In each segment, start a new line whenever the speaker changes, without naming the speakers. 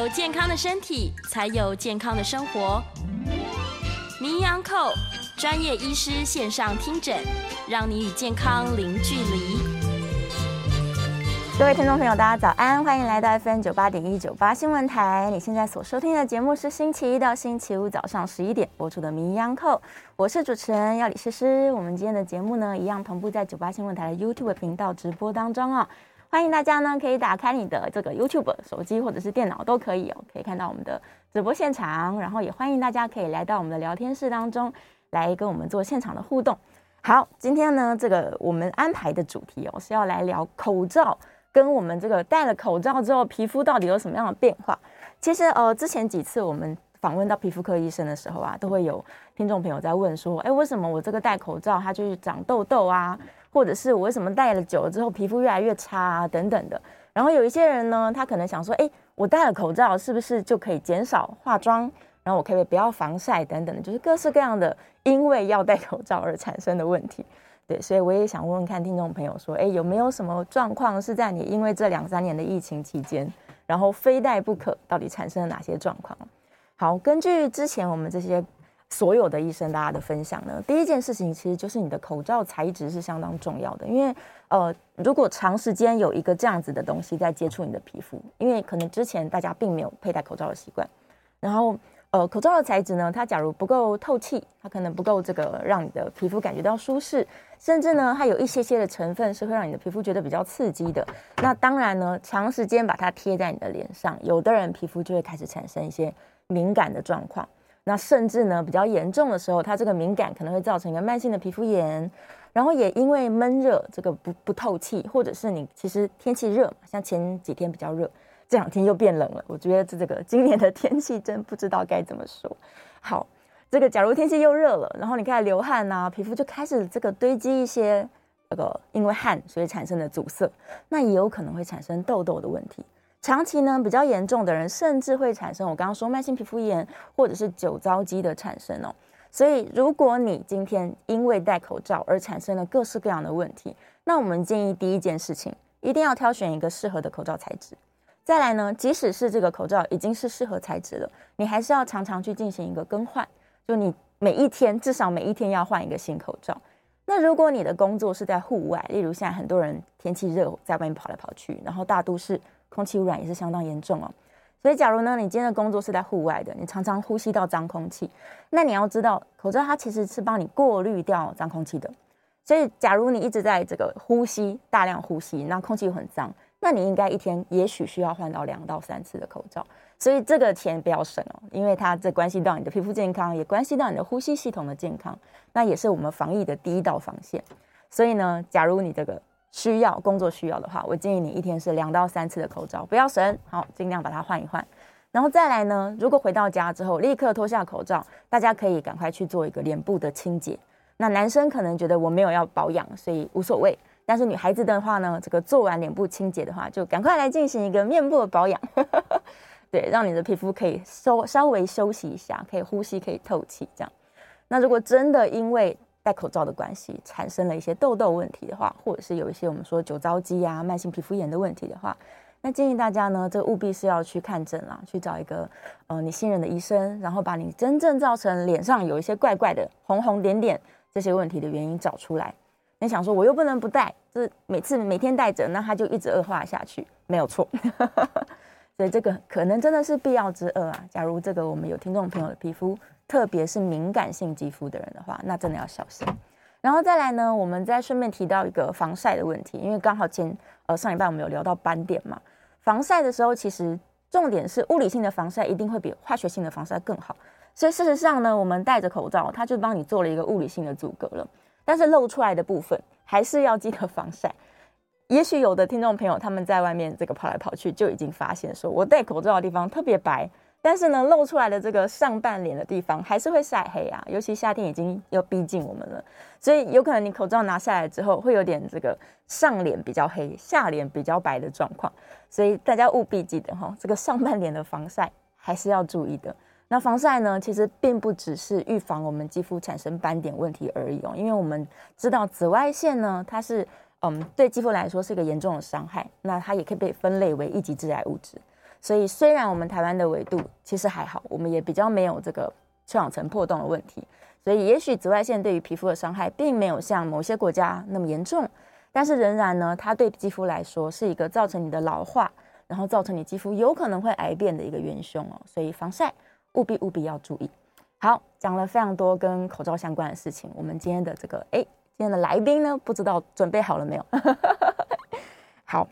有健康的身体，才有健康的生活。名医安扣专业医师线上听诊，让你与健康零距离。
各位听众朋友，大家早安，欢迎来到 FM 九八点一九八新闻台。你现在所收听的节目是星期一到星期五早上十一点播出的名医安扣，我是主持人要李诗诗。我们今天的节目呢，一样同步在九八新闻台的 YouTube 频道直播当中啊、欢迎大家呢，可以打开你的这个 YouTube 手机或者是电脑都可以哦，可以看到我们的直播现场。然后也欢迎大家可以来到我们的聊天室当中来跟我们做现场的互动。好，今天呢，这个我们安排的主题哦是要来聊口罩跟我们这个戴了口罩之后皮肤到底有什么样的变化。其实呃，之前几次我们访问到皮肤科医生的时候啊，都会有听众朋友在问说，哎，为什么我这个戴口罩它就是长痘痘啊？或者是我为什么戴了久了之后皮肤越来越差啊，等等的。然后有一些人呢，他可能想说，哎，我戴了口罩是不是就可以减少化妆？然后我可不可以不要防晒等等的，就是各式各样的因为要戴口罩而产生的问题。对，所以我也想问问看听众朋友说，哎，有没有什么状况是在你因为这两三年的疫情期间，然后非戴不可，到底产生了哪些状况？好，根据之前我们这些。所有的医生，大家的分享呢，第一件事情其实就是你的口罩材质是相当重要的，因为呃，如果长时间有一个这样子的东西在接触你的皮肤，因为可能之前大家并没有佩戴口罩的习惯，然后呃，口罩的材质呢，它假如不够透气，它可能不够这个让你的皮肤感觉到舒适，甚至呢，它有一些些的成分是会让你的皮肤觉得比较刺激的，那当然呢，长时间把它贴在你的脸上，有的人皮肤就会开始产生一些敏感的状况。那甚至呢，比较严重的时候，它这个敏感可能会造成一个慢性的皮肤炎，然后也因为闷热，这个不不透气，或者是你其实天气热嘛，像前几天比较热，这两天又变冷了。我觉得这这个今年的天气真不知道该怎么说。好，这个假如天气又热了，然后你开始流汗呐、皮肤就开始这个堆积一些这个因为汗所以产生的阻塞，那也有可能会产生痘痘的问题。长期呢，比较严重的人，甚至会产生我刚刚说慢性皮肤炎，或者是酒糟肌的产生哦。所以，如果你今天因为戴口罩而产生了各式各样的问题，那我们建议第一件事情，一定要挑选一个适合的口罩材质。再来呢，即使是这个口罩已经是适合材质了，你还是要常常去进行一个更换，就你每一天至少每一天要换一个新口罩。那如果你的工作是在户外，例如现在很多人天气热，在外面跑来跑去，然后大都市。空气污染也是相当严重哦，所以假如呢，你今天的工作是在户外的，你常常呼吸到脏空气，那你要知道，口罩它其实是帮你过滤掉脏空气的。所以，假如你一直在这个呼吸，大量呼吸，那空气又很脏，那你应该一天也许需要换到两到三次的口罩。所以这个钱不要省哦，因为它这关系到你的皮肤健康，也关系到你的呼吸系统的健康，那也是我们防疫的第一道防线。所以呢，假如你这个。需要工作需要的话，我建议你一天是两到三次的口罩，不要省，好，尽量把它换一换。然后再来呢，如果回到家之后立刻脱下口罩，大家可以赶快去做一个脸部的清洁。那男生可能觉得我没有要保养，所以无所谓。但是女孩子的话呢，这个做完脸部清洁的话，就赶快来进行一个面部的保养，对，让你的皮肤可以稍稍微休息一下，可以呼吸，可以透气，这样。那如果真的因为戴口罩的关系产生了一些痘痘问题的话，或者是有一些我们说酒糟肌啊、慢性皮肤炎的问题的话，那建议大家呢，这务必是要去看诊啦，去找一个呃你信任的医生，然后把你真正造成脸上有一些怪怪的红红点点这些问题的原因找出来。你想说我又不能不戴，就是每次每天戴着，那它就一直恶化下去，没有错。所以这个可能真的是必要之恶啊。假如这个我们有听众朋友的皮肤。特别是敏感性肌肤的人的话，那真的要小心。然后再来呢，我们再顺便提到一个防晒的问题，因为刚好前呃上礼拜我们有聊到斑点嘛。防晒的时候，其实重点是物理性的防晒一定会比化学性的防晒更好。所以事实上呢，我们戴着口罩，它就帮你做了一个物理性的阻隔了。但是露出来的部分还是要记得防晒。也许有的听众朋友他们在外面这个跑来跑去，就已经发现说我戴口罩的地方特别白。但是呢，露出来的这个上半脸的地方还是会晒黑啊，尤其夏天已经要逼近我们了，所以有可能你口罩拿下来之后，会有点这个上脸比较黑，下脸比较白的状况。所以大家务必记得哈，这个上半脸的防晒还是要注意的。那防晒呢，其实并不只是预防我们肌肤产生斑点问题而已哦，因为我们知道紫外线呢，它是嗯对肌肤来说是一个严重的伤害，那它也可以被分类为一级致癌物质。所以虽然我们台湾的纬度其实还好，我们也比较没有这个臭氧层破洞的问题，所以也许紫外线对于皮肤的伤害并没有像某些国家那么严重，但是仍然呢，它对肌肤来说是一个造成你的老化，然后造成你肌肤有可能会癌变的一个元凶哦。所以防晒务必务必要注意。好，讲了非常多跟口罩相关的事情，我们今天的这个哎，今天的来宾呢，不知道准备好了没有？好。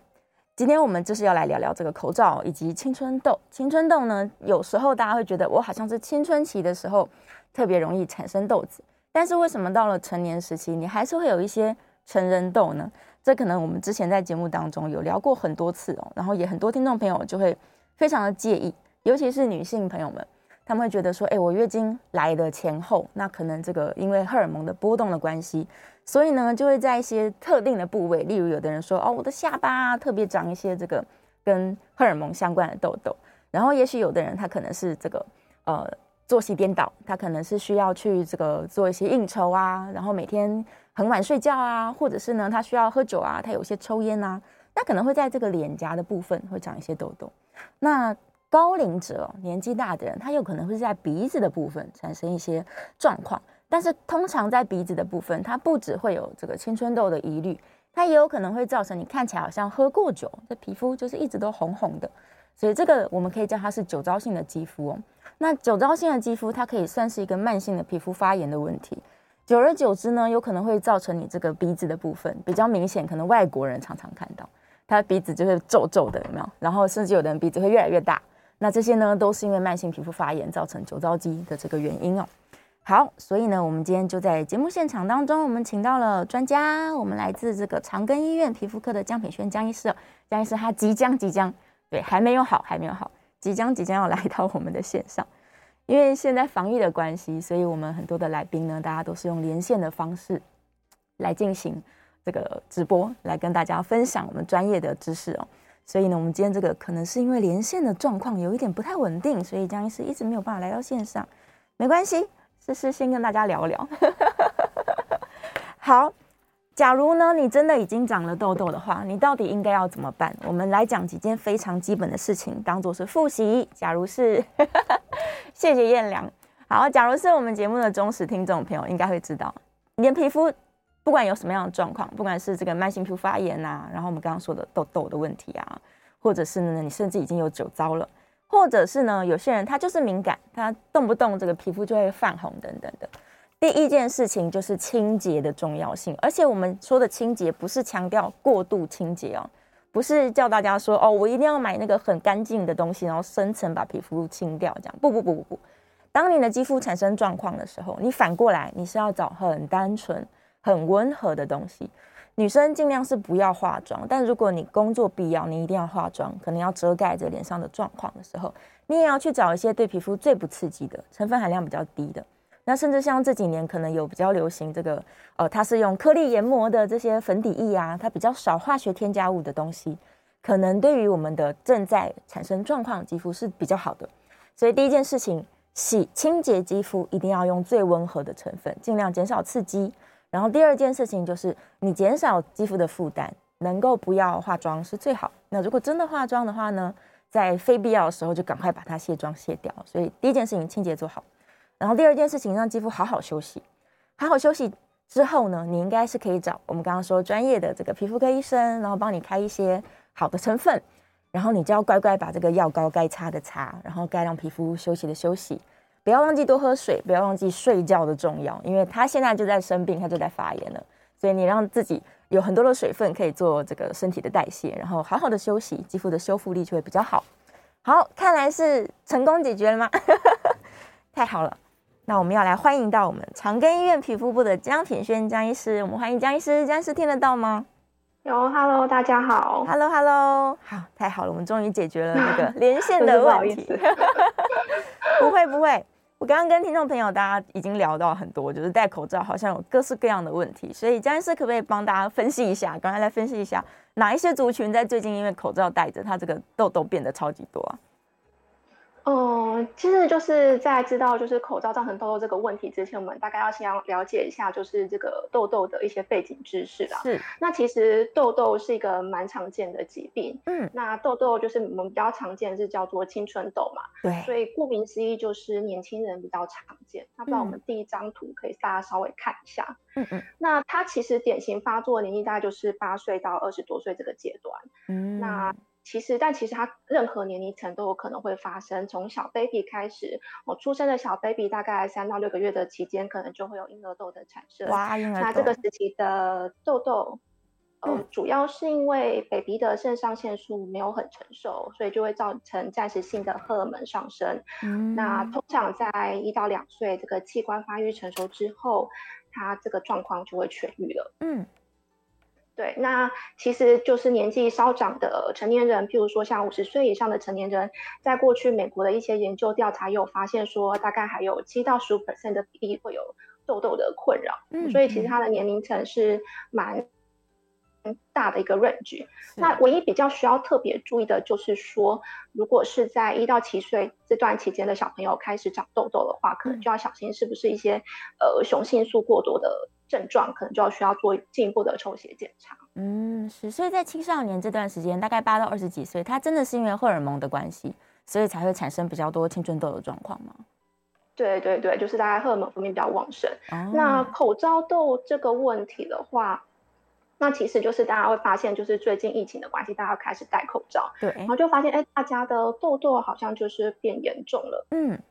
今天我们就是要来聊聊这个口罩以及青春痘。青春痘呢，有时候大家会觉得我好像是青春期的时候特别容易产生痘子，但是为什么到了成年时期，你还是会有一些成人痘呢？这可能我们之前在节目当中有聊过很多次哦，然后也很多听众朋友就会非常的介意，尤其是女性朋友们。他们会觉得说，哎，我月经来的前后，那可能这个因为荷尔蒙的波动的关系，所以呢，就会在一些特定的部位，例如有的人说，哦，我的下巴特别长一些这个跟荷尔蒙相关的痘痘，然后也许有的人他可能是这个呃作息颠倒，他可能是需要去这个做一些应酬啊，然后每天很晚睡觉啊，或者是呢他需要喝酒啊，他有些抽烟啊，那可能会在这个脸颊的部分会长一些痘痘，那。高龄者、年纪大的人，他有可能会在鼻子的部分产生一些状况，但是通常在鼻子的部分，它不只会有这个青春痘的疑虑，它也有可能会造成你看起来好像喝过酒，这皮肤就是一直都红红的，所以这个我们可以叫它是酒糟性的肌肤哦。那酒糟性的肌肤，它可以算是一个慢性的皮肤发炎的问题，久而久之呢，有可能会造成你这个鼻子的部分比较明显，可能外国人常常看到，他的鼻子就会皱皱的，有没有？然后甚至有的人鼻子会越来越大。那这些呢，都是因为慢性皮肤发炎造成酒糟肌的这个原因哦。好，所以呢，我们今天就在节目现场当中，我们请到了专家，我们来自这个长庚医院皮肤科的江品轩江医师哦。江医师他即将即将，对，还没有好，还没有好，即将即将要来到我们的线上。因为现在防疫的关系，所以我们很多的来宾呢，大家都是用连线的方式来进行这个直播，来跟大家分享我们专业的知识哦。所以呢，我们今天这个可能是因为连线的状况有一点不太稳定，所以江医师一直没有办法来到线上。没关系，试试先跟大家聊聊。好，假如呢你真的已经长了痘痘的话，你到底应该要怎么办？我们来讲几件非常基本的事情，当做是复习。假如是，谢谢燕良。好，假如是我们节目的忠实听众朋友，应该会知道，你的皮肤。不管有什么样的状况，不管是这个慢性皮肤发炎啊，然后我们刚刚说的痘痘的问题啊，或者是呢，你甚至已经有酒糟了，或者是呢，有些人他就是敏感，他动不动这个皮肤就会泛红等等的。第一件事情就是清洁的重要性，而且我们说的清洁不是强调过度清洁哦，不是叫大家说哦，我一定要买那个很干净的东西，然后深层把皮肤清掉这样。不不不不不，当你的肌肤产生状况的时候，你反过来你是要找很单纯。很温和的东西，女生尽量是不要化妆。但如果你工作必要，你一定要化妆，可能要遮盖着脸上的状况的时候，你也要去找一些对皮肤最不刺激的、成分含量比较低的。那甚至像这几年可能有比较流行这个，呃，它是用颗粒研磨的这些粉底液啊，它比较少化学添加物的东西，可能对于我们的正在产生状况的肌肤是比较好的。所以第一件事情，洗清洁肌肤一定要用最温和的成分，尽量减少刺激。然后第二件事情就是你减少肌肤的负担，能够不要化妆是最好。那如果真的化妆的话呢，在非必要的时候就赶快把它卸妆卸掉。所以第一件事情清洁做好，然后第二件事情让肌肤好好休息。好好休息之后呢，你应该是可以找我们刚刚说专业的这个皮肤科医生，然后帮你开一些好的成分，然后你就要乖乖把这个药膏该擦的擦，然后该让皮肤休息的休息。不要忘记多喝水，不要忘记睡觉的重要，因为他现在就在生病，他就在发炎了。所以你让自己有很多的水分可以做这个身体的代谢，然后好好的休息，肌肤的修复力就会比较好。好，看来是成功解决了吗？太好了，那我们要来欢迎到我们长庚医院皮肤部的江品轩江医师，我们欢迎江医师，江医师听得到吗？
有，Hello，大家好
，Hello，Hello，好，太好了，我们终于解决了那个 连线的问题。不会，不会。我刚刚跟听众朋友大家已经聊到很多，就是戴口罩好像有各式各样的问题，所以江医师可不可以帮大家分析一下？刚才来分析一下哪一些族群在最近因为口罩戴着，它这个痘痘变得超级多啊？
嗯，其实就是在知道就是口罩造成痘痘这个问题之前，我们大概要先要了解一下就是这个痘痘的一些背景知识啦。
是。
那其实痘痘是一个蛮常见的疾病。
嗯。
那痘痘就是我们比较常见的是叫做青春痘嘛。
对。
所以顾名思义就是年轻人比较常见。那不然我们第一张图可以大家稍微看一下。
嗯嗯。
那它其实典型发作的年纪大概就是八岁到二十多岁这个阶段。
嗯。
那。其实，但其实它任何年龄层都有可能会发生。从小 baby 开始，我出生的小 baby 大概三到六个月的期间，可能就会有婴儿痘的产生。
哇，婴儿痘。
那这个时期的痘痘，呃，嗯、主要是因为 baby 的肾上腺素没有很成熟，所以就会造成暂时性的荷尔蒙上升。
嗯。
那通常在一到两岁，这个器官发育成熟之后，它这个状况就会痊愈了。
嗯。
对，那其实就是年纪稍长的成年人，譬如说像五十岁以上的成年人，在过去美国的一些研究调查有发现说，大概还有七到十五 percent 的比例会有痘痘的困扰。嗯，所以其实它的年龄层是蛮大的一个 range。那唯一比较需要特别注意的就是说，如果是在一到七岁这段期间的小朋友开始长痘痘的话，可能就要小心是不是一些呃雄性素过多的。症状可能就要需要做进一步的抽血检查。
嗯，是，所以在青少年这段时间，大概八到二十几岁，他真的是因为荷尔蒙的关系，所以才会产生比较多青春痘的状况吗？
对对对，就是大概荷尔蒙分泌比较旺盛。哦。那口罩痘这个问题的话，那其实就是大家会发现，就是最近疫情的关系，大家开始戴口罩，
对，
然后就发现，哎，大家的痘痘好像就是变严重了。
嗯。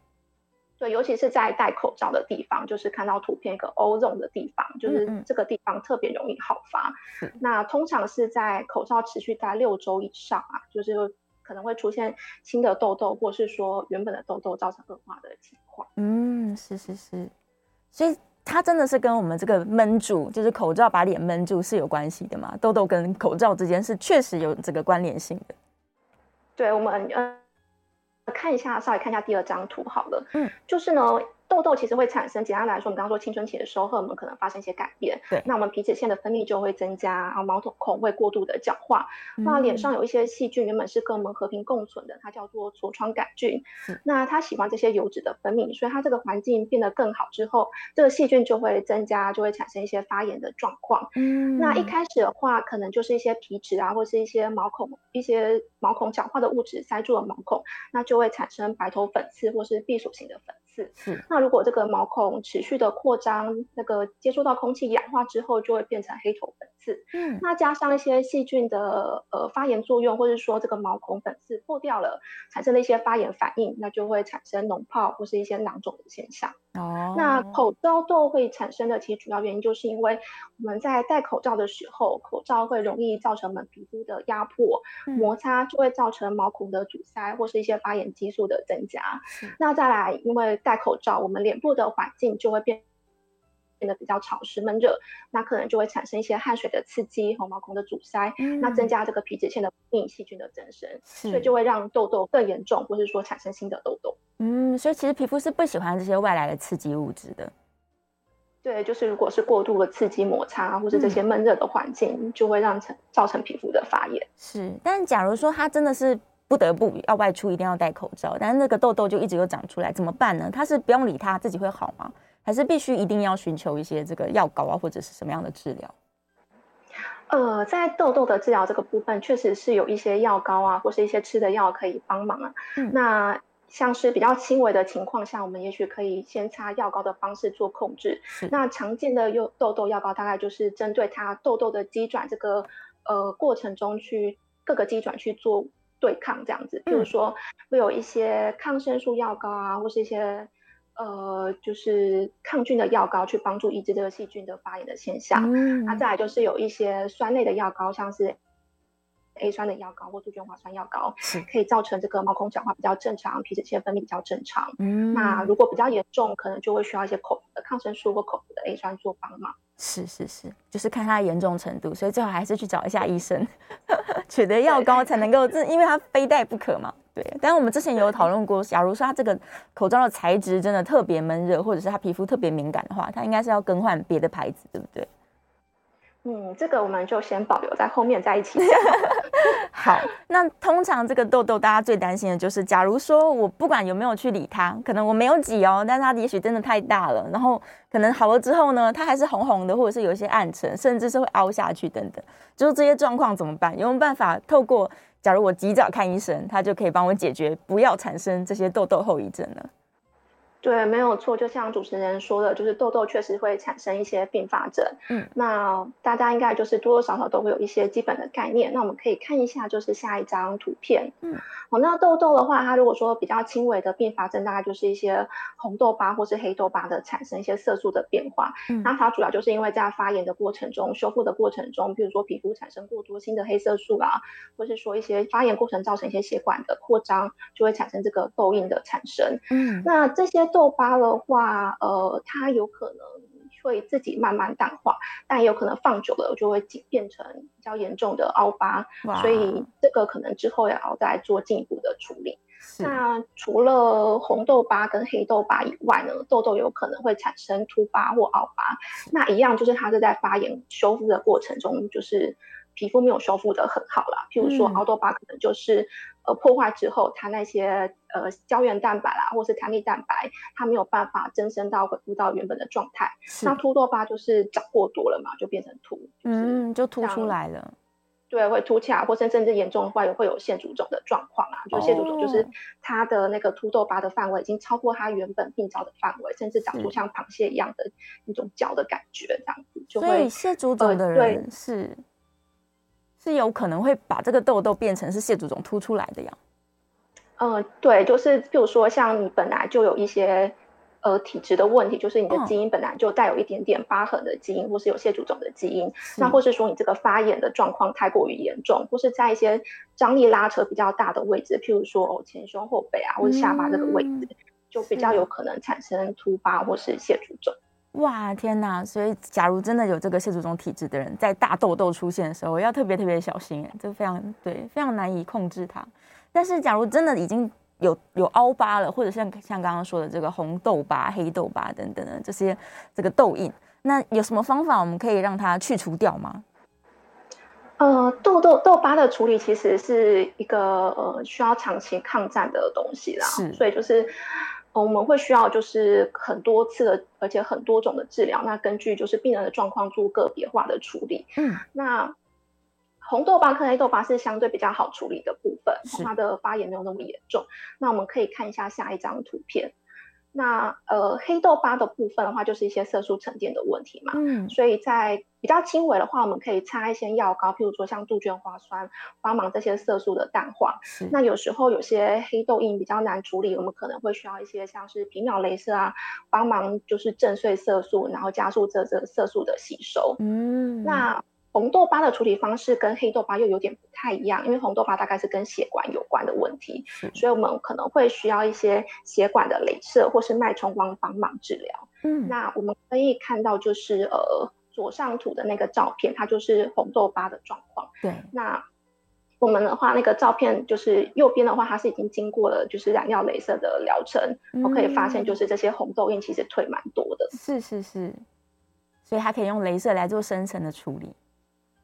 对，尤其是在戴口罩的地方，就是看到图片一个 O zone 的地方，就是这个地方特别容易好发。
嗯嗯。
那通常是在口罩持续戴六周以上啊，就是可能会出现新的痘痘，或是说原本的痘痘造成恶化的情况。
嗯，是是是，所以它真的是跟我们这个闷住，就是口罩把脸闷住是有关系的嘛？痘痘跟口罩之间是确实有这个关联性的。
对，我们呃。看一下，稍微看一下第二张图好了。
嗯，
就是呢。痘痘其实会产生，简单来说，我们刚刚说青春期的时候，荷尔蒙可能发生一些改变。
对，
那我们皮脂腺的分泌就会增加，然后毛孔会过度的角化。嗯、那脸上有一些细菌，原本是跟我们和平共存的，它叫做痤疮杆菌。嗯、那它喜欢这些油脂的分泌，所以它这个环境变得更好之后，这个细菌就会增加，就会产生一些发炎的状况。
嗯，
那一开始的话，可能就是一些皮脂啊，或是一些毛孔一些毛孔角化的物质塞住了毛孔，那就会产生白头粉刺或是闭锁型的粉刺。
是，
那如果这个毛孔持续的扩张，那个接触到空气氧化之后，就会变成黑头粉刺。
嗯，
那加上一些细菌的呃发炎作用，或者说这个毛孔粉刺破掉了，产生了一些发炎反应，那就会产生脓泡或是一些囊肿的现象。
哦，
那口罩痘会产生的其实主要原因，就是因为我们在戴口罩的时候，口罩会容易造成我们皮肤的压迫、摩擦，就会造成毛孔的阻塞或是一些发炎激素的增加。
嗯、
那再来，因为戴口罩，我们脸部的环境就会变变得比较潮湿闷热，那可能就会产生一些汗水的刺激和毛孔的阻塞，
嗯、
那增加这个皮脂腺的病细菌的增生，所以就会让痘痘更严重，或是说产生新的痘痘。
嗯，所以其实皮肤是不喜欢这些外来的刺激物质的。
对，就是如果是过度的刺激摩擦，或是这些闷热的环境，嗯、就会让成造成皮肤的发炎。
是，但假如说它真的是不得不要外出，一定要戴口罩，但是那个痘痘就一直又长出来，怎么办呢？它是不用理它，自己会好吗？还是必须一定要寻求一些这个药膏啊，或者是什么样的治疗？
呃，在痘痘的治疗这个部分，确实是有一些药膏啊，或是一些吃的药可以帮忙啊。
嗯，
那。像是比较轻微的情况下，我们也许可以先擦药膏的方式做控制。那常见的用痘痘药膏，大概就是针对它痘痘的肌转这个呃过程中去各个肌转去做对抗这样子。比如说会有一些抗生素药膏啊，或是一些呃就是抗菌的药膏，去帮助抑制这个细菌的发炎的现象。
嗯，
那再来就是有一些酸类的药膏，像是。A 酸的药膏或杜鹃花酸药膏，
是
可以造成这个毛孔角化比较正常，皮脂腺分泌比较正常。
嗯，
那如果比较严重，可能就会需要一些口服的抗生素或口服的 A 酸做帮忙。
是是是，就是看它的严重程度，所以最好还是去找一下医生，取得药膏才能够，这因为它非戴不可嘛。对，但是我们之前有讨论过，假如说它这个口罩的材质真的特别闷热，或者是它皮肤特别敏感的话，它应该是要更换别的牌子，对不对？
嗯，这个我们就先保留在后面再一起讲。
好，那通常这个痘痘，大家最担心的就是，假如说我不管有没有去理它，可能我没有挤哦，但它也许真的太大了，然后可能好了之后呢，它还是红红的，或者是有一些暗沉，甚至是会凹下去等等，就是这些状况怎么办？有没有办法透过，假如我及早看医生，他就可以帮我解决，不要产生这些痘痘后遗症呢？
对，没有错，就像主持人说的，就是痘痘确实会产生一些并发症。嗯，那大家应该就是多多少少都会有一些基本的概念。那我们可以看一下，就是下一张图片。嗯，好，那痘痘的话，它如果说比较轻微的并发症，大概就是一些红痘疤或是黑痘疤的产生一些色素的变化。嗯，那它主要就是因为在发炎的过程中、修复的过程中，比如说皮肤产生过多新的黑色素啊，或是说一些发炎过程造成一些血管的扩张，就会产生这个痘印的产生。嗯，那这些。痘疤的话，呃，它有可能会自己慢慢淡化，但也有可能放久了就会变成比较严重的凹疤，所以这个可能之后也要再做进一步的处理。那除了红痘疤跟黑痘疤以外呢，痘痘有可能会产生凸疤或凹疤，那一样就是它是在发炎修复的过程中，就是。皮肤没有修复的很好啦，譬如说凹痘疤可能就是、嗯、呃破坏之后，它那些呃胶原蛋白啦，或是弹力蛋白，它没有办法增生到恢复到原本的状态。那凸痘疤就是长过多了嘛，就变成凸，
嗯，就凸出来了。
对，会凸起来，或是甚至严重的话，也会有腺足肿的状况啊。就蟹足肿就是它的那个凸痘疤的范围已经超过它原本病灶的范围，甚至长出像螃蟹一样的那种脚的感觉，这样子就会。
所以肿的人、呃、是。是有可能会把这个痘痘变成是蟹足肿凸出来的呀？
呃，对，就是比如说像你本来就有一些呃体质的问题，就是你的基因本来就带有一点点疤痕的基因，或是有蟹足肿的基因，那或是说你这个发炎的状况太过于严重，或是在一些张力拉扯比较大的位置，譬如说哦前胸后背啊，或者下巴这个位置，嗯、就比较有可能产生突发或是蟹足肿。
哇天哪！所以，假如真的有这个蟹足肿体质的人，在大痘痘出现的时候，要特别特别小心，哎，这非常对，非常难以控制它。但是，假如真的已经有有凹疤了，或者像像刚刚说的这个红痘疤、黑痘疤等等的这些这个痘印，那有什么方法我们可以让它去除掉吗？
呃，痘痘痘疤的处理其实是一个呃需要长期抗战的东西啦，是，所以就是。我们会需要就是很多次的，而且很多种的治疗。那根据就是病人的状况做个别化的处理。嗯，那红豆疤跟黑豆疤是相对比较好处理的部分，它的发炎没有那么严重。那我们可以看一下下一张图片。那呃，黑豆疤的部分的话，就是一些色素沉淀的问题嘛。嗯，所以在比较轻微的话，我们可以擦一些药膏，譬如说像杜鹃花酸，帮忙这些色素的淡化。那有时候有些黑痘印比较难处理，我们可能会需要一些像是皮秒镭射啊，帮忙就是震碎色素，然后加速这这色素的吸收。嗯，那。红痘疤的处理方式跟黑痘疤又有点不太一样，因为红痘疤大概是跟血管有关的问题，所以我们可能会需要一些血管的镭射或是脉冲光帮忙治疗。嗯，那我们可以看到就是呃左上图的那个照片，它就是红痘疤的状况。对，那我们的话那个照片就是右边的话，它是已经经过了就是染料镭射的疗程，我、嗯、可以发现就是这些红痘印其实退蛮多的。
是是是，所以它可以用镭射来做深层的处理。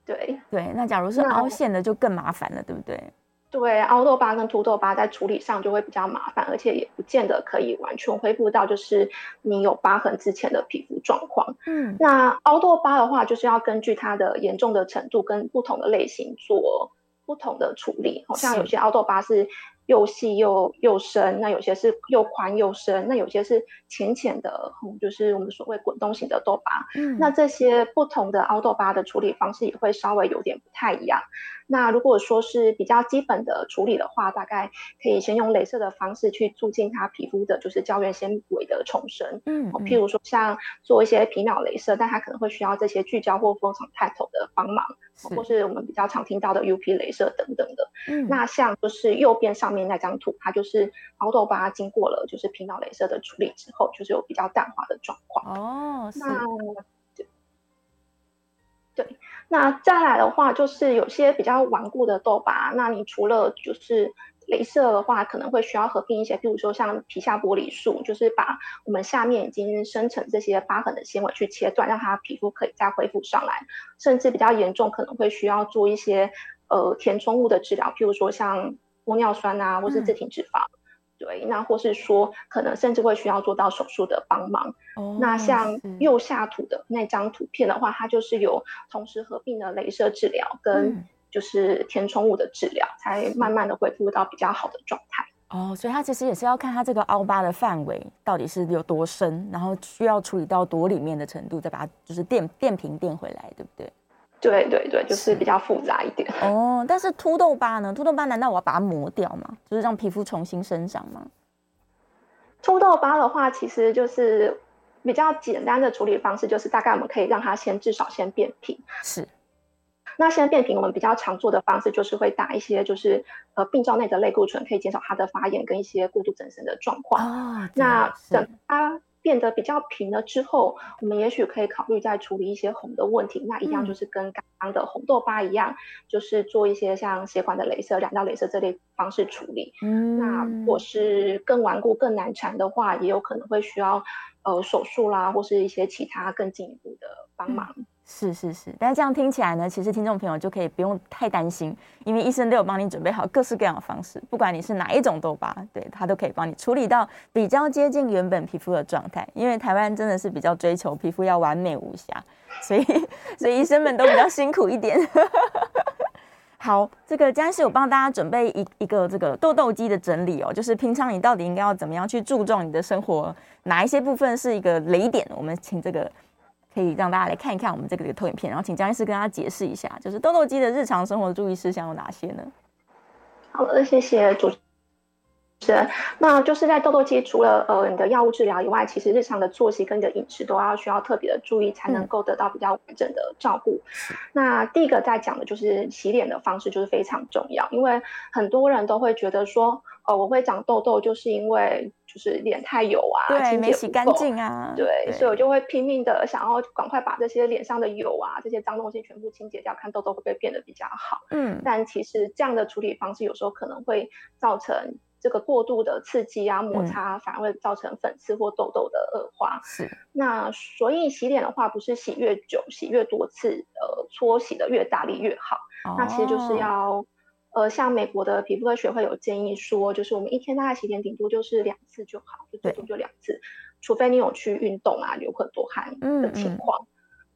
对
对，那假如是凹陷的就更麻烦了，对不对？
对，凹痘疤跟凸痘疤在处理上就会比较麻烦，而且也不见得可以完全恢复到就是你有疤痕之前的皮肤状况。嗯，那凹痘疤的话，就是要根据它的严重的程度跟不同的类型做不同的处理。好像有些凹痘疤是。又细又又深，那有些是又宽又深，那有些是浅浅的，嗯，就是我们所谓滚动型的痘疤。嗯，那这些不同的凹痘疤的处理方式也会稍微有点不太一样。那如果说是比较基本的处理的话，大概可以先用镭射的方式去促进它皮肤的就是胶原纤维的重生。嗯，嗯，譬如说像做一些皮秒镭射，但它可能会需要这些聚焦或蜂场探头的帮忙，或是我们比较常听到的 UP 镭射等等的。嗯，那像就是右边上面那张图，它就是凹痘疤经过了就是皮秒镭射的处理之后，就是有比较淡化的状况。哦，那对，对。那再来的话，就是有些比较顽固的痘疤，那你除了就是镭射的话，可能会需要合并一些，比如说像皮下玻璃术，就是把我们下面已经生成这些疤痕的纤维去切断，让它皮肤可以再恢复上来。甚至比较严重，可能会需要做一些呃填充物的治疗，譬如说像玻尿酸啊，或是自体脂肪。嗯对，那或是说，可能甚至会需要做到手术的帮忙。哦，那像右下图的那张图片的话，它就是有同时合并了镭射治疗跟就是填充物的治疗，嗯，才慢慢的恢复到比较好的状态。
哦，所以它其实也是要看它这个凹疤的范围到底是有多深，然后需要处理到多里面的程度，再把它就是垫垫平垫回来，对不对？
对对对，就是比较复杂一点
哦。但是秃痘疤呢？秃痘疤难道我要把它磨掉吗？就是让皮肤重新生长吗？
秃痘疤的话，其实就是比较简单的处理方式，就是大概我们可以让它先至少先变平。
是。
那现在变频，我们比较常做的方式就是会打一些就是呃病灶内的类固醇，可以减少它的发炎跟一些过度增生的状况。哦。那等它。变得比较平了之后，我们也许可以考虑再处理一些红的问题。那一样就是跟刚刚的红痘疤一样，嗯、就是做一些像血管的镭射、染料镭射这类方式处理。嗯，那如果是更顽固、更难缠的话，也有可能会需要呃手术啦，或是一些其他更进一步的帮忙。嗯
是是是，但这样听起来呢，其实听众朋友就可以不用太担心，因为医生都有帮你准备好各式各样的方式，不管你是哪一种痘疤，对，他都可以帮你处理到比较接近原本皮肤的状态。因为台湾真的是比较追求皮肤要完美无瑕，所以 所以医生们都比较辛苦一点。好，这个江医师，我帮大家准备一一个这个痘痘肌的整理哦，就是平常你到底应该要怎么样去注重你的生活，哪一些部分是一个雷点？我们请这个。可以让大家来看一看我们这个投影片，然后请江医师跟大家解释一下，就是痘痘肌的日常生活注意事项有哪些呢？
好的，谢谢主持人。那就是在痘痘肌，除了呃你的药物治疗以外，其实日常的作息跟你的饮食都要需要特别的注意，才能够得到比较完整的照顾。嗯。那第一个在讲的就是洗脸的方式，就是非常重要，因为很多人都会觉得说，呃，我会长痘痘，就是因为。就是脸太油啊，
对，没洗干净啊，
对，对，所以我就会拼命的想要赶快把这些脸上的油啊，这些脏东西全部清洁掉，看痘痘会不会变得比较好。嗯，但其实这样的处理方式有时候可能会造成这个过度的刺激啊、摩擦，反而会造成粉刺或痘痘的恶化。是，那所以洗脸的话，不是洗越久、洗越多次，呃，搓洗的越大力越好。哦，那其实就是要。呃，像美国的皮肤科学会有建议说，就是我们一天大概洗脸顶多就是两次就好，就最多就两次，除非你有去运动啊，流很多汗的情况，嗯。嗯，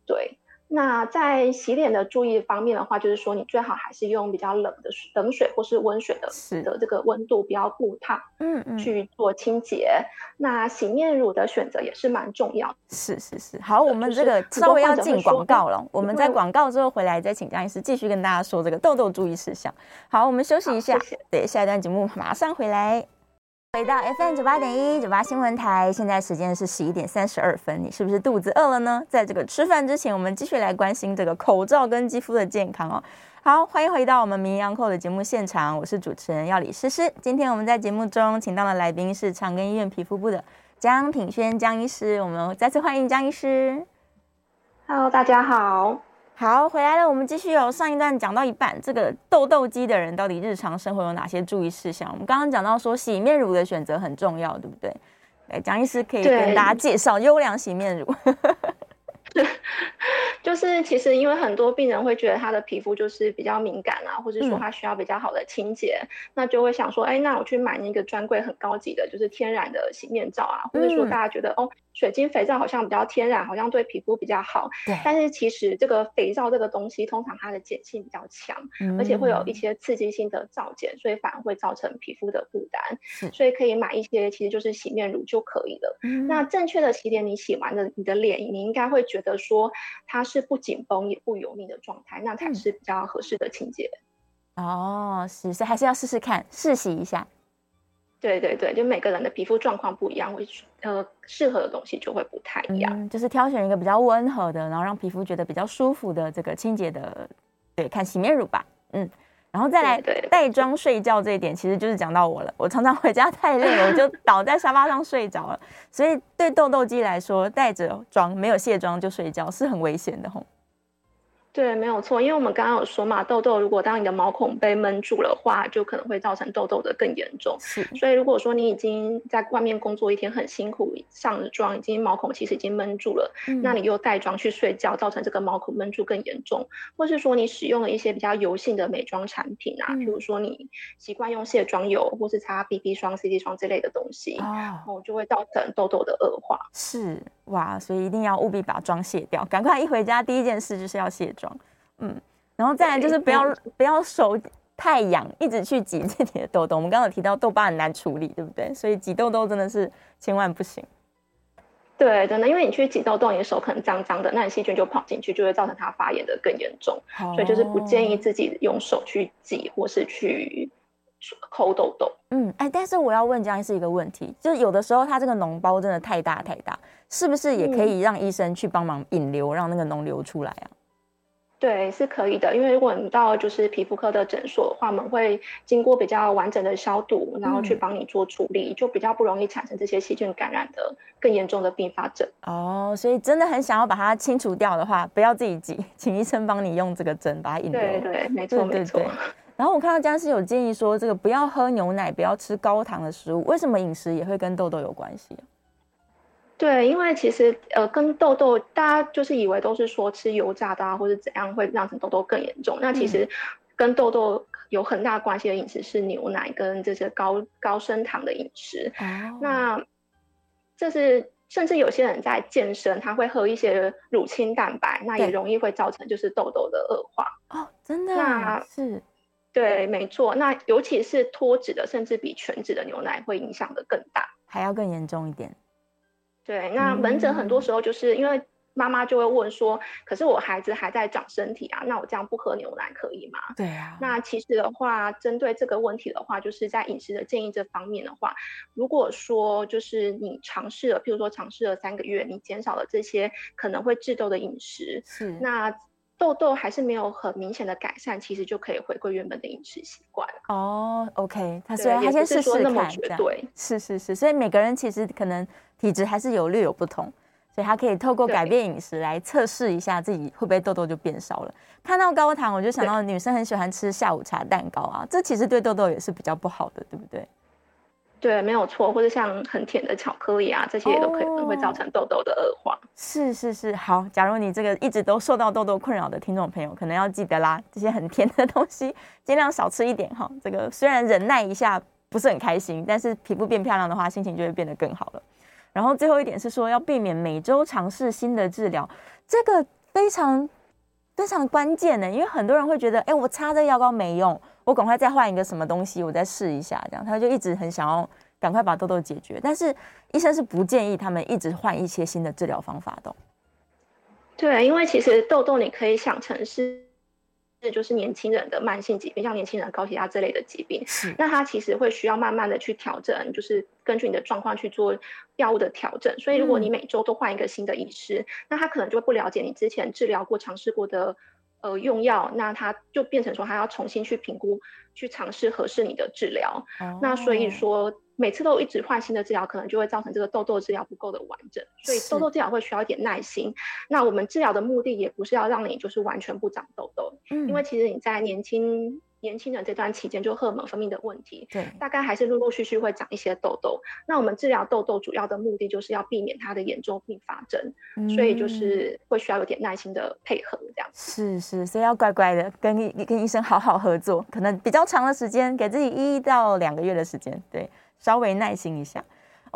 对。那在洗脸的注意方面的话，就是说你最好还是用比较冷的水、冷水或是温水的，的这个温度不要过烫，嗯嗯，去做清洁。那洗面乳的选择也是蛮重要的。
是是是，好，我们这个稍微要进广告了，我们在广告之后回来再请江医师继续跟大家说这个痘痘注意事项。好，我们休息一下，谢谢，对，下一段节目马上回来。回到 FM 九八点一九八新闻台，现在时间是十一点三十二分，你是不是肚子饿了呢？在这个吃饭之前，我们继续来关心这个口罩跟肌肤的健康哦。好，欢迎回到我们名医央叩的节目现场，我是主持人药理诗诗。今天我们在节目中请到的来宾是长庚医院皮肤部的江品轩江医师，我们再次欢迎江医师。
Hello，大家好。
好，回来了。我们继续哦上一段讲到一半，这个痘痘肌的人到底日常生活有哪些注意事项？我们刚刚讲到说洗面乳的选择很重要，对不对？哎，蒋医师可以跟大家介绍优良洗面乳。
就是其实因为很多病人会觉得他的皮肤就是比较敏感啊，或者说他需要比较好的清洁，嗯，那就会想说，哎，那我去买那个专柜很高级的，就是天然的洗面皂啊，或者说大家觉得，嗯，哦，水晶肥皂好像比较天然，好像对皮肤比较好。对。但是其实这个肥皂这个东西，通常它的碱性比较强，嗯，而且会有一些刺激性的皂碱，所以反而会造成皮肤的负担。是。所以可以买一些，其实就是洗面乳就可以了。嗯。那正确的洗脸，你洗完了你的脸，你应该会觉得说它。是不紧绷也不油腻的状态，那才是比较合适的清洁。
哦，是，所以还是要试试看，试洗一下。
对对对，就每个人的皮肤状况不一样，会呃适合的东西就会不太一样。
嗯，就是挑选一个比较温和的，然后让皮肤觉得比较舒服的这个清洁的，对，看洗面乳吧。嗯。然后再来带妆睡觉这一点，其实就是讲到我了。我常常回家 太累了，我就倒在沙发上睡着了。所以对痘痘肌来说，带着妆没有卸妆就睡觉是很危险的吼。
对，没有错，因为我们刚刚有说嘛，痘痘如果当你的毛孔被闷住的话，就可能会造成痘痘的更严重。
是，
所以如果说你已经在外面工作一天很辛苦，上了妆已经毛孔其实已经闷住了，嗯、那你又带妆去睡觉，造成这个毛孔闷住更严重，或是说你使用了一些比较油性的美妆产品啊，嗯、比如说你习惯用卸妆油或是擦 BB 霜、CC 霜之类的东西，哦，就会造成痘痘的恶化。
是哇，所以一定要务必把妆卸掉，赶快一回家第一件事就是要卸妆。嗯，然后再来就是不要不要手太痒，一直去挤自己的痘痘。我们刚刚有提到痘疤很难处理，对不对？所以挤痘痘真的是千万不行。
对，真的，因为你去挤痘痘，你的手可能脏脏的，那你细菌就跑进去，就会造成它发炎的更严重。Oh. 所以就是不建议自己用手去挤或是去抠痘痘。
嗯，哎，但是我要问江医师一个问题，就是有的时候它这个脓包真的太大太大，是不是也可以让医生去帮忙引流，让那个脓流出来啊？
对，是可以的，因为如果你到就是皮肤科的诊所的话，我们会经过比较完整的消毒，然后去帮你做处理，嗯、就比较不容易产生这些细菌感染的更严重的并发症。
哦，所以真的很想要把它清除掉的话，不要自己挤，请医生帮你用这个针把它引流。
对对，没错没错。
然后我看到江医师有建议说，这个不要喝牛奶，不要吃高糖的食物，为什么饮食也会跟痘痘有关系？
对，因为其实呃，跟痘痘，大家就是以为都是说吃油炸的啊，或者怎样会让成痘痘更严重。那其实跟痘痘有很大关系的饮食是牛奶跟这些高高升糖的饮食。哦。那这是甚至有些人在健身，他会喝一些乳清蛋白，那也容易会造成就是痘痘的恶化。
哦，真的？那是。
对，没错。那尤其是脱脂的，甚至比全脂的牛奶会影响的更大，
还要更严重一点。
对，那门诊很多时候就是因为妈妈就会问说，嗯、可是我孩子还在长身体啊，那我这样不喝牛奶可以吗？
对啊。
那其实的话，针对这个问题的话，就是在饮食的建议这方面的话，如果说就是你尝试了，譬如说尝试了三个月，你减少了这些可能会致痘的饮食，是那。痘痘还是没有很明显的改善，其实就可以回归原本的饮食习惯
哦。OK，他所以他先试试看，对，是是是，所以每个人其实可能体质还是有略有不同，所以他可以透过改变饮食来测试一下自己会不会痘痘就变少了。看到高糖，我就想到女生很喜欢吃下午茶蛋糕啊，这其实对痘痘也是比较不好的，对不对？
对，没有错，或者像很甜的巧克力啊，这些也都可能会造成痘痘的恶化。哦。
是是是，好，假如你这个一直都受到痘痘困扰的听众朋友，可能要记得啦，这些很甜的东西尽量少吃一点哈。这个虽然忍耐一下不是很开心，但是皮肤变漂亮的话，心情就会变得更好了。然后最后一点是说，要避免每周尝试新的治疗，这个非常非常关键的，因为很多人会觉得，哎，我擦这个药膏没用。我赶快再换一个什么东西，我再试一下，这样他就一直很想要赶快把痘痘解决，但是医生是不建议他们一直换一些新的治疗方法的。
对，因为其实痘痘你可以想成是，这就是年轻人的慢性疾病，像年轻人高血压这类的疾病，是那他其实会需要慢慢的去调整，就是根据你的状况去做药物的调整。所以如果你每周都换一个新的医师，嗯、那他可能就会不了解你之前治疗过、尝试过的。呃，用药，那他就变成说，他要重新去评估，去尝试合适你的治疗。Oh. 那所以说，每次都一直换新的治疗，可能就会造成这个痘痘治疗不够的完整。所以痘痘治疗会需要一点耐心。那我们治疗的目的也不是要让你就是完全不长痘痘，嗯，因为其实你在年轻。年轻人这段期间就荷尔蒙分泌的问题，对，大概还是陆陆续续会长一些痘痘。那我们治疗痘痘主要的目的就是要避免它的严重并发症，嗯，所以就是会需要有点耐心的配合这样。
是是，所以要乖乖的跟跟医生好好合作，可能比较长的时间，给自己一到两个月的时间，对，稍微耐心一下。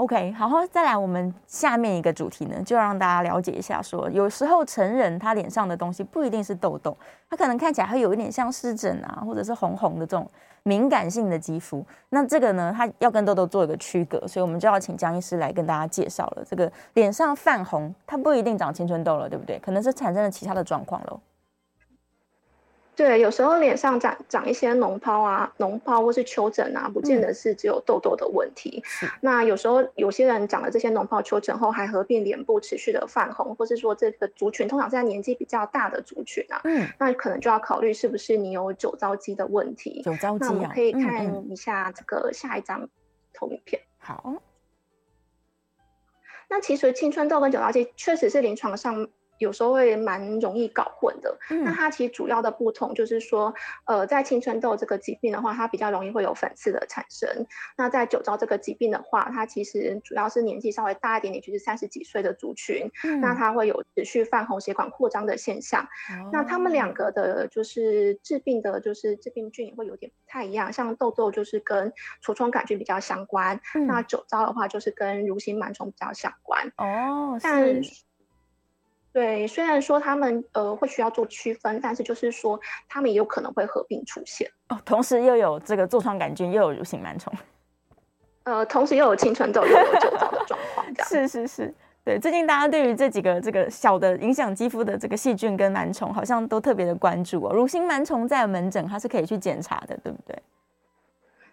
OK，好，好，再来，我们下面一个主题呢，就让大家了解一下说，说有时候成人他脸上的东西不一定是痘痘，他可能看起来会有一点像湿疹啊，或者是红红的这种敏感性的肌肤。那这个呢，他要跟痘痘做一个区隔，所以我们就要请江医师来跟大家介绍了。这个脸上泛红，它不一定长青春痘了，对不对？可能是产生了其他的状况喽。
对，有时候脸上长长一些脓泡啊、脓泡或是丘疹啊，不见得是只有痘痘的问题。嗯、那有时候有些人长了这些脓泡、丘疹后，还合并脸部持续的泛红，或是说这个族群通常在年纪比较大的族群啊，嗯，那可能就要考虑是不是你有酒糟肌的问题。
酒糟肌啊，
那我们可以看一下这个下一张投影片。
好，
那其实青春痘跟酒糟肌确实是临床上。有时候会蛮容易搞混的。
嗯、
那它其实主要的不同就是说，呃，在青春痘这个疾病的话，它比较容易会有粉刺的产生。那在酒糟这个疾病的话，它其实主要是年纪稍微大一点点，就是三十几岁的族群，
嗯、
那它会有持续泛红血管扩张的现象。哦、那他们两个的就是治病的，就是致病菌也会有点不太一样。像痘痘就是跟痤疮杆菌比较相关，嗯、那酒糟的话就是跟蠕形螨虫比较相关。
哦，
但对，虽然说他们呃会需要做区分，但是就是说他们也有可能会合并出现
哦。同时又有这个痤疮杆菌，又有蠕形螨虫，
呃，同时又有青春痘，又有酒糟的状况，
是是是，对。最近大家对于这几个这个小的影响肌肤的这个细菌跟螨虫，好像都特别的关注哦。蠕形螨虫在门诊它是可以去检查的，对不对？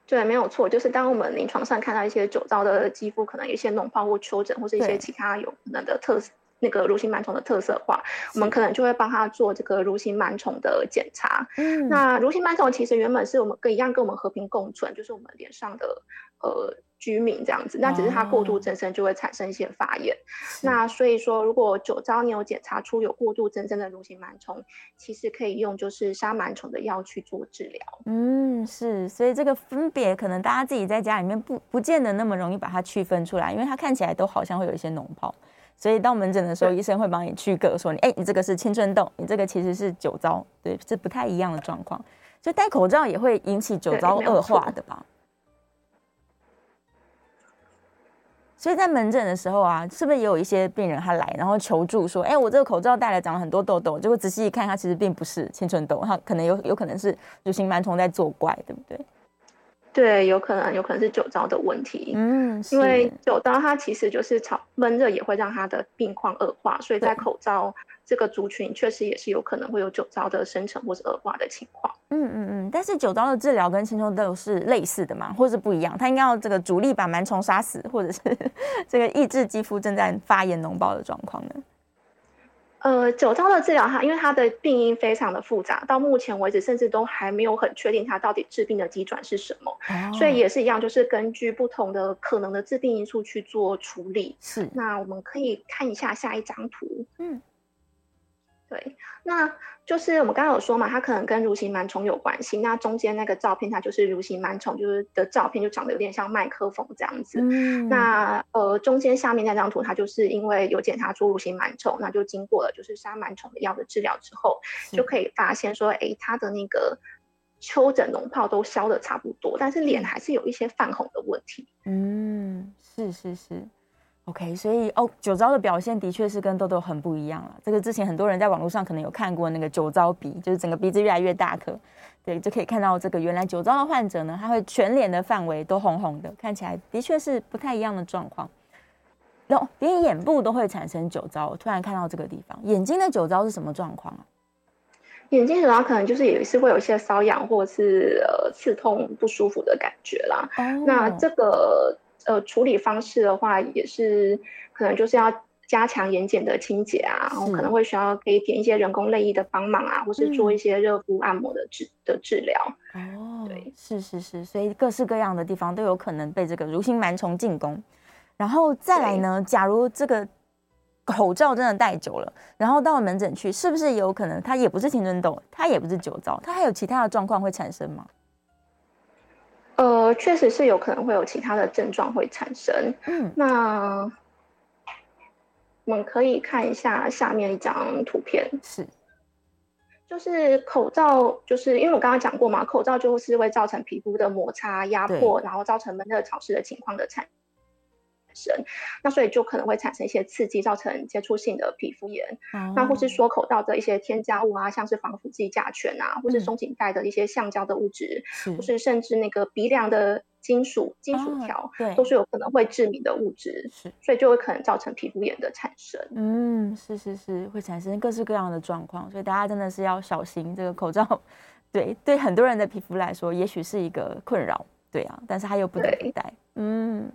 对，没有错，就是当我们临床上看到一些酒糟的肌肤，可能有一些脓疱或丘疹，或是一些其他有可能的特色。那个蠕形螨虫的特色化，我们可能就会帮他做这个蠕形螨虫的检查。嗯，那蠕形螨虫其实原本是我们跟一样跟我们和平共存，就是我们脸上的呃居民这样子。那只是它过度增生就会产生一些发炎。哦、那所以说，如果酒糟你有检查出有过度增生的蠕形螨虫，其实可以用就是杀螨虫的药去做治疗。
嗯，是。所以这个分别可能大家自己在家里面不不见得那么容易把它区分出来，因为它看起来都好像会有一些脓泡。所以到门诊的时候，医生会帮你区隔，说你哎，你这个是青春痘，你这个其实是酒糟，对，是不太一样的状况。所以戴口罩也会引起酒糟恶化的吧？所以在门诊的时候啊，是不是也有一些病人他来，然后求助说，哎，我这个口罩戴了长了很多痘痘，结果仔细一看，它其实并不是青春痘，他可能有有可能是蠕形螨虫在作怪，对不对？
对，有可能有可能是酒糟的问题，嗯，因为酒糟它其实就是炒闷热也会让它的病况恶化，所以在口罩这个族群确实也是有可能会有酒糟的生成或是恶化的情况。
嗯嗯嗯，但是酒糟的治疗跟青春痘是类似的嘛，或是不一样？它应该要这个主力把螨虫杀死，或者是 这个抑制肌肤正在发炎脓包的状况呢？
呃，酒糟的治疗，它因为它的病因非常的复杂，到目前为止甚至都还没有很确定它到底致病的机转是什么，哦、所以也是一样，就是根据不同的可能的致病因素去做处理。
是，
那我们可以看一下下一张图。
嗯。
对，那就是我们刚刚有说嘛，它可能跟蠕形螨虫有关系。那中间那个照片，它就是蠕形螨虫，就是的照片就长得有点像麦克风这样子。嗯。那呃，中间下面那张图，它就是因为有检查出蠕形螨虫，那就经过了就是杀螨虫的药的治疗之后，就可以发现说，哎，它的那个丘疹脓泡都消的差不多，但是脸还是有一些泛红的问题。
嗯，是是是。OK，所以哦，酒糟的表现的确是跟痘痘很不一样了。这个之前很多人在网络上可能有看过那个酒糟鼻，就是整个鼻子越来越大颗，对，就可以看到这个原来酒糟的患者呢，他会全脸的范围都红红的，看起来的确是不太一样的状况。然后连眼部都会产生酒糟，我突然看到这个地方，眼睛的酒糟是什么状况啊？
眼睛主要可能就是也是会有一些瘙痒或是呃刺痛不舒服的感觉啦。哦，那这个。呃，处理方式的话，也是可能就是要加强眼睑的清洁啊，然后可能会需要可以点一些人工泪液的帮忙啊，或是做一些热敷按摩的治、嗯、的治疗。
哦，
对，
是是是，所以各式各样的地方都有可能被这个蠕形螨虫进攻。然后再来呢，假如这个口罩真的戴久了，然后到了门诊去，是不是有可能它也不是青春痘，它也不是酒糟，它还有其他的状况会产生吗？
呃，确实是有可能会有其他的症状会产生。嗯，那我们可以看一下下面一张图片，
是，就是
口罩，就是因为我刚刚讲过嘛，口罩就是会造成皮肤的摩擦压迫，然后造成闷热潮湿的情况的产生。那所以就可能会产生一些刺激，造成接触性的皮肤炎。哦、那或是说口罩的一些添加物啊，像是防腐剂甲醛啊，或是松紧带的一些橡胶的物质，嗯、或是甚至那个鼻梁的金属金属条，哦、对，都是有可能会致敏的物质。是，所以就会可能造成皮肤炎的产生。
嗯，是是是，会产生各式各样的状况，所以大家真的是要小心这个口罩。对，对很多人的皮肤来说，也许是一个困扰。对啊，但是他又不得不戴。嗯。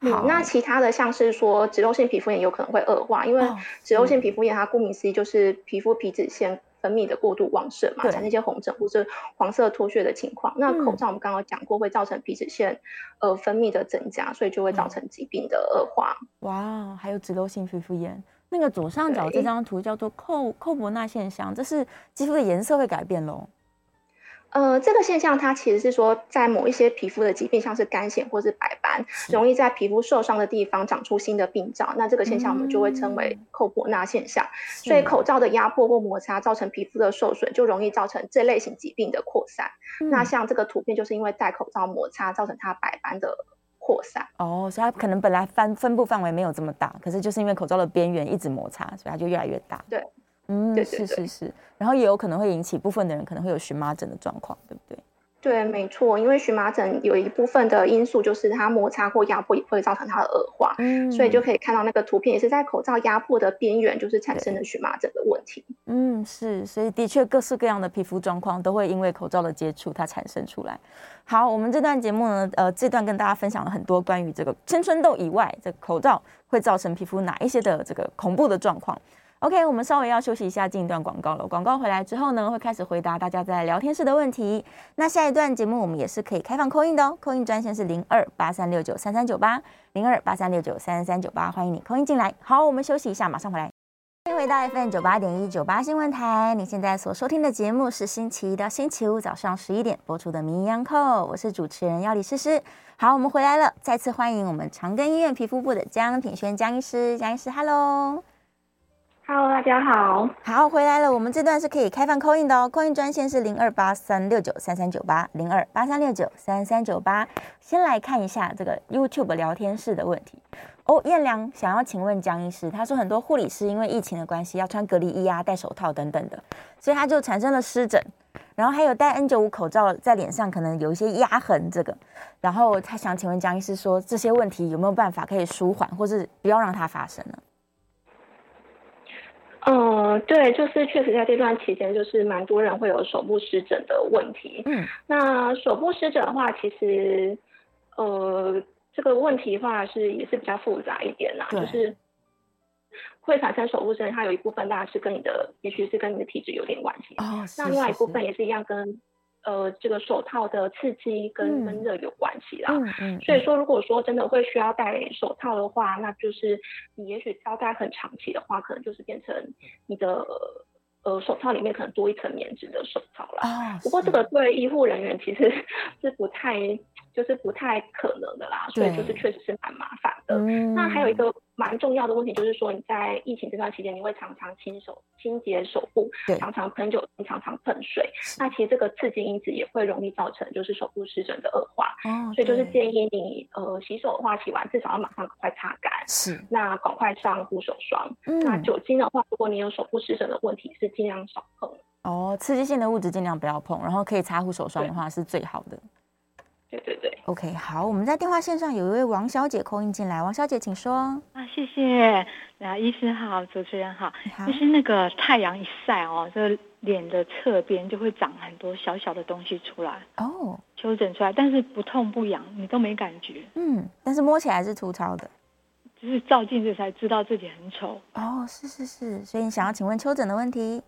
那其他的像是说脂漏性皮肤炎有可能会恶化，因为脂漏性皮肤炎它顾名思义就是皮肤皮脂腺分泌的过度旺盛嘛，对。产生一些红疹或是黄色脱屑的情况。那口罩我们刚刚讲过会造成皮脂腺呃分泌的增加，所以就会造成疾病的恶化。
哇，还有脂漏性皮肤炎，那个左上角这张图叫做寇寇伯纳现象，这是肌肤的颜色会改变喽。
呃，这个现象它其实是说，在某一些皮肤的疾病，像是干癣或是白斑，容易在皮肤受伤的地方长出新的病灶，那这个现象我们就会称为寇伯纳现象。所以口罩的压迫或摩擦造成皮肤的受损，就容易造成这类型疾病的扩散。嗯。那像这个图片，就是因为戴口罩摩擦造成它白斑的扩散。
哦，所以它可能本来分分布范围没有这么大，可是就是因为口罩的边缘一直摩擦，所以它就越来越大。
对。
嗯，对对对，是是是，然后也有可能会引起部分的人可能会有荨麻疹的状况，对不对？
对，没错，因为荨麻疹有一部分的因素就是它摩擦或压迫也会造成它的恶化，嗯，所以就可以看到那个图片也是在口罩压迫的边缘，就是产生了荨麻疹的问题。
嗯，是，所以的确各式各样的皮肤状况都会因为口罩的接触它产生出来。好，我们这段节目呢，呃，这段跟大家分享了很多关于这个青春痘以外，这个口罩会造成皮肤哪一些的这个恐怖的状况。OK，我们稍微要休息一下，进一段广告了。广告回来之后呢，会开始回答大家在聊天室的问题。那下一段节目我们也是可以开放扣印的哦扣印专线是零二八三六九三三九八零二八三六九三三九八，欢迎你扣印进来。好，我们休息一下，马上回来。欢迎回到 FM 九八点一九八新闻台，你现在所收听的节目是星期一到星期五早上十一点播出的《名医央叩》，我是主持人药理诗诗。好，我们回来了，再次欢迎我们长庚医院皮肤部的江品轩江医师，江医师，Hello。
Hello，大家好。
好，回来了。我们这段是可以开放 call in 的哦，call in 专线是零二八三六九三三九八零二八三六九三三九八。先来看一下这个 YouTube 聊天室的问题哦。燕良想要请问江医师，他说很多护理师因为疫情的关系要穿隔离衣啊、戴手套等等的，所以他就产生了湿疹，然后还有戴 N95 口罩在脸上可能有一些压痕，这个，然后他想请问江医师说这些问题有没有办法可以舒缓，或是不要让它发生呢？
嗯，对，就是确实在这段期间，就是蛮多人会有手部湿疹的问题。嗯，那手部湿疹的话，其实，呃，这个问题的话是也是比较复杂一点啦，就是会产生手部湿疹，它有一部分当然是跟你的，也许是跟你的体质有点关系。哦，是是是。那另外一部分也是一样跟。呃，这个手套的刺激跟闷热有关系啦。嗯嗯，嗯。所以说，如果说真的会需要戴手套的话，那就是你也许要戴很长期的话，可能就是变成你的呃手套里面可能多一层棉质的手套啦。啊。不过这个对医护人员其实 是不太，就是不太可能的啦。所以就是确实是蛮麻烦的。嗯。那还有一个。蛮重要的问题就是说，你在疫情这段期间，你会常常清手、清洁手部，常常喷酒精，常常喷水。那其实这个刺激因子也会容易造成就是手部湿疹的恶化。哦，所以就是建议你呃洗手的话，洗完至少要马上赶快擦干。是。那赶快上护手霜。嗯。那酒精的话，如果你有手部湿疹的问题，是尽量少碰。
哦，刺激性的物质尽量不要碰，然后可以擦护手霜的话是最好的。
对对对
，OK，好，我们在电话线上有一位王小姐 call in 进来，王小姐请说。啊，
谢谢，啊，医师好，主持人好。好，就是那个太阳一晒哦，这个脸的侧边就会长很多小小的东西出来哦，丘疹出来，但是不痛不痒，你都没感觉。
嗯，但是摸起来是粗糙的，
就是照镜子才知道自己很丑。
哦，是是是，所以你想要请问丘疹的问题？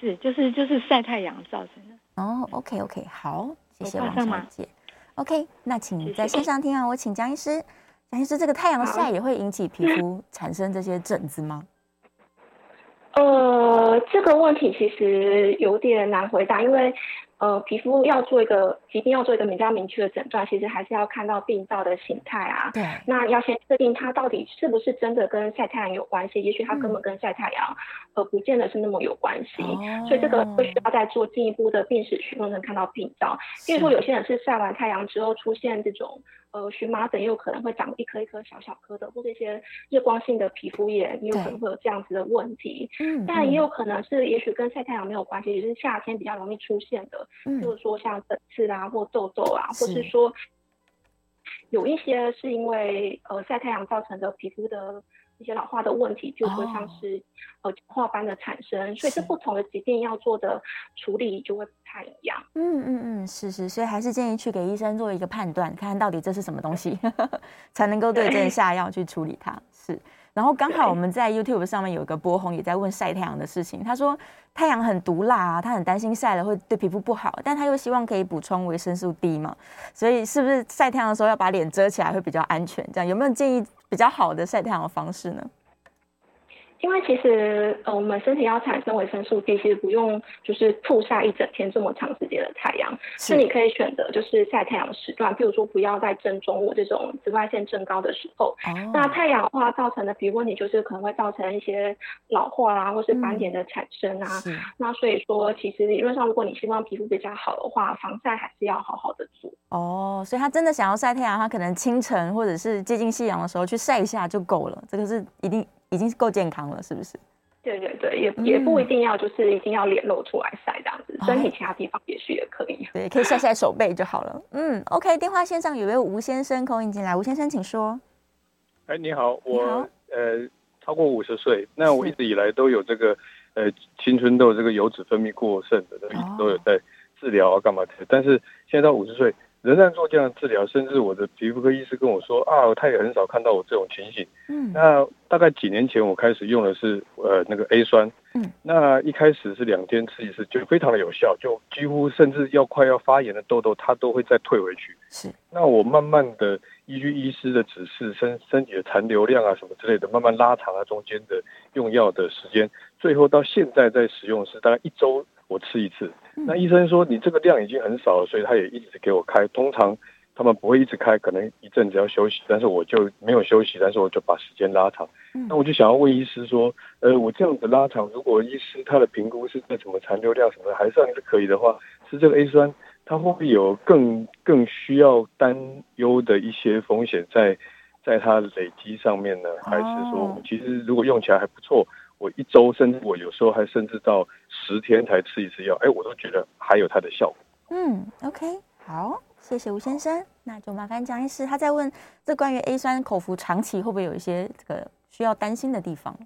是，就是就是晒太阳造成的。
哦，OK OK，好。谢谢王小姐。OK，那请在线上听啊。我请江医师，蒋医师，这个太阳晒也会引起皮肤产生这些疹子吗？
呃，这个问题其实有点难回答，因为。呃，皮肤要做一个疾病，要做一个比较明确的诊断，其实还是要看到病灶的形态啊。对。那要先确定它到底是不是真的跟晒太阳有关系，也许它根本跟晒太阳，嗯，呃，不见得是那么有关系。哦。所以这个会需要再做进一步的病史询问，能看到病灶。比如说有些人是晒完太阳之后出现这种。呃，荨麻疹也有可能会长一颗一颗小小颗的，或者一些日光性的皮肤炎，也有可能会有这样子的问题。嗯，但也有可能是，也许跟晒太阳没有关系，也是夏天比较容易出现的，嗯，就是说像粉刺啊，或痘痘啊，或是说有一些是因为呃晒太阳造成的皮肤的。一些老化的问题，就会像是呃角化斑的产生，所以这不同的疾病要做的处理就会不太一样。
嗯嗯嗯，是是，所以还是建议去给医生做一个判断，看看到底这是什么东西，才能够对症下药去处理它。是，然后刚好我们在 YouTube 上面有一个波红也在问晒太阳的事情，他说太阳很毒辣啊，他很担心晒了会对皮肤不好，但他又希望可以补充维生素 D 嘛，所以是不是晒太阳的时候要把脸遮起来会比较安全？这样有没有建议？比较好的晒太阳的方式呢？
因为其实呃，我们身体要产生维生素 D，其实不用就是曝晒一整天这么长时间的太阳，是你可以选择就是晒太阳时段，比如说不要在正中午这种紫外线正高的时候。哦、那太阳的话造成的皮肤问题就是可能会造成一些老化啊，或是斑点的产生啊。嗯、那所以说，其实理论上，如果你希望皮肤比较好的话，防晒还是要好好的做。
哦，所以他真的想要晒太阳，他可能清晨或者是接近夕阳的时候去晒一下就够了，这个是一定。已经是够健康了，是不是？
对对对，也、嗯、也不一定要就是一定要脸露出来晒这样子，身体其他地方也许也可以。
对，可以晒晒手背就好了。嗯，OK，电话线上有位吴先生 call in 进来，吴先生请说。
哎，你好，我好呃超过五十岁，那我一直以来都有这个呃青春痘这个油脂分泌过剩的，一直都有在治疗啊干嘛的，但是现在到五十岁。仍然做这样的治疗，甚至我的皮肤科医师跟我说啊，他也很少看到我这种情形。嗯，那大概几年前我开始用的是呃那个 A 酸，嗯，那一开始是两天吃一次，就非常的有效，就几乎甚至要快要发炎的痘痘，它都会再退回去。是，那我慢慢的依据医师的指示，身身体的残留量啊什么之类的，慢慢拉长了中间的用药的时间，最后到现在在使用是大概一周。我吃一次，那医生说你这个量已经很少了，所以他也一直给我开。通常他们不会一直开，可能一阵子要休息，但是我就没有休息，但是我就把时间拉长。那我就想要问医师说，呃，我这样子拉长，如果医师他的评估是在什么残留量什么的还算是可以的话，是这个 A 酸，它会不会有更更需要担忧的一些风险在在它累积上面呢？还是说，其实如果用起来还不错？我一周，甚至我有时候还甚至到十天才吃一次药，哎，我都觉得还有它的效果。
嗯，OK，好，谢谢吴先生，那就麻烦江医师，他在问这关于 A 酸口服长期会不会有一些这个需要担心的地方？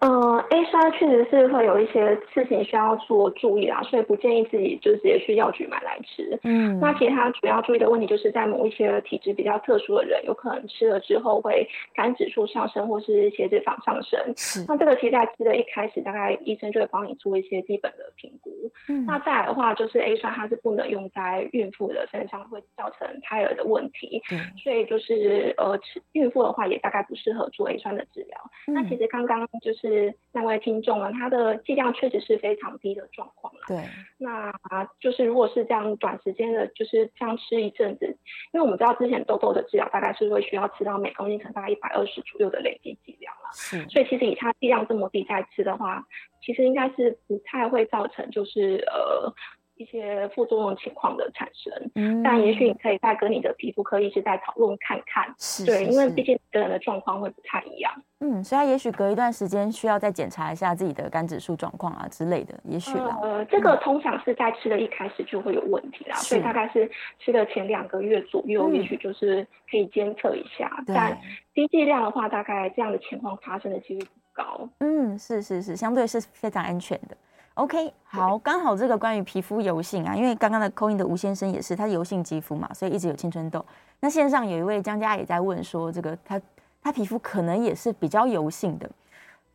呃，A 酸确实是会有一些事情需要做注意啦，所以不建议自己就直接去药局买来吃。嗯，那其他主要注意的问题就是在某一些体质比较特殊的人，有可能吃了之后会肝指数上升，或是血脂肪上升。是，那这个其实在吃的一开始，大概医生就会帮你做一些基本的评估。嗯，那再来的话，就是 A 酸它是不能用在孕妇的身上，会造成胎儿的问题。嗯，所以就是呃，孕妇的话也大概不适合做 A 酸的治疗。嗯，那其实刚刚就是。是那位听众呢，他的剂量确实是非常低的状况了。对，那啊，就是如果是这样短时间的，就是这样吃一阵子，因为我们知道之前痘痘的治疗大概是会需要吃到每公斤可能大概一百二十左右的累积剂量了。是，所以其实以他剂量这么低再吃的话，其实应该是不太会造成就是呃。一些副作用情况的产生，嗯，但也许你可以再跟你的皮肤科医师再讨论看看，是，是，是，对，因为毕竟个人的状况会不太一样，
嗯，所以他也许隔一段时间需要再检查一下自己的肝指数状况啊之类的，也许
呃，这个通常是在吃的一开始就会有问题啦，所以大概是吃的前两个月左右，嗯、也许就是可以监测一下，对。但低剂量的话，大概这样的情况发生的几率不高，
嗯，是是是，相对是非常安全的。OK，好，刚好这个关于皮肤油性啊，因为刚刚的 call in 的吴先生也是，他油性肌肤嘛，所以一直有青春痘。那线上有一位江家也在问说，这个他他皮肤可能也是比较油性的。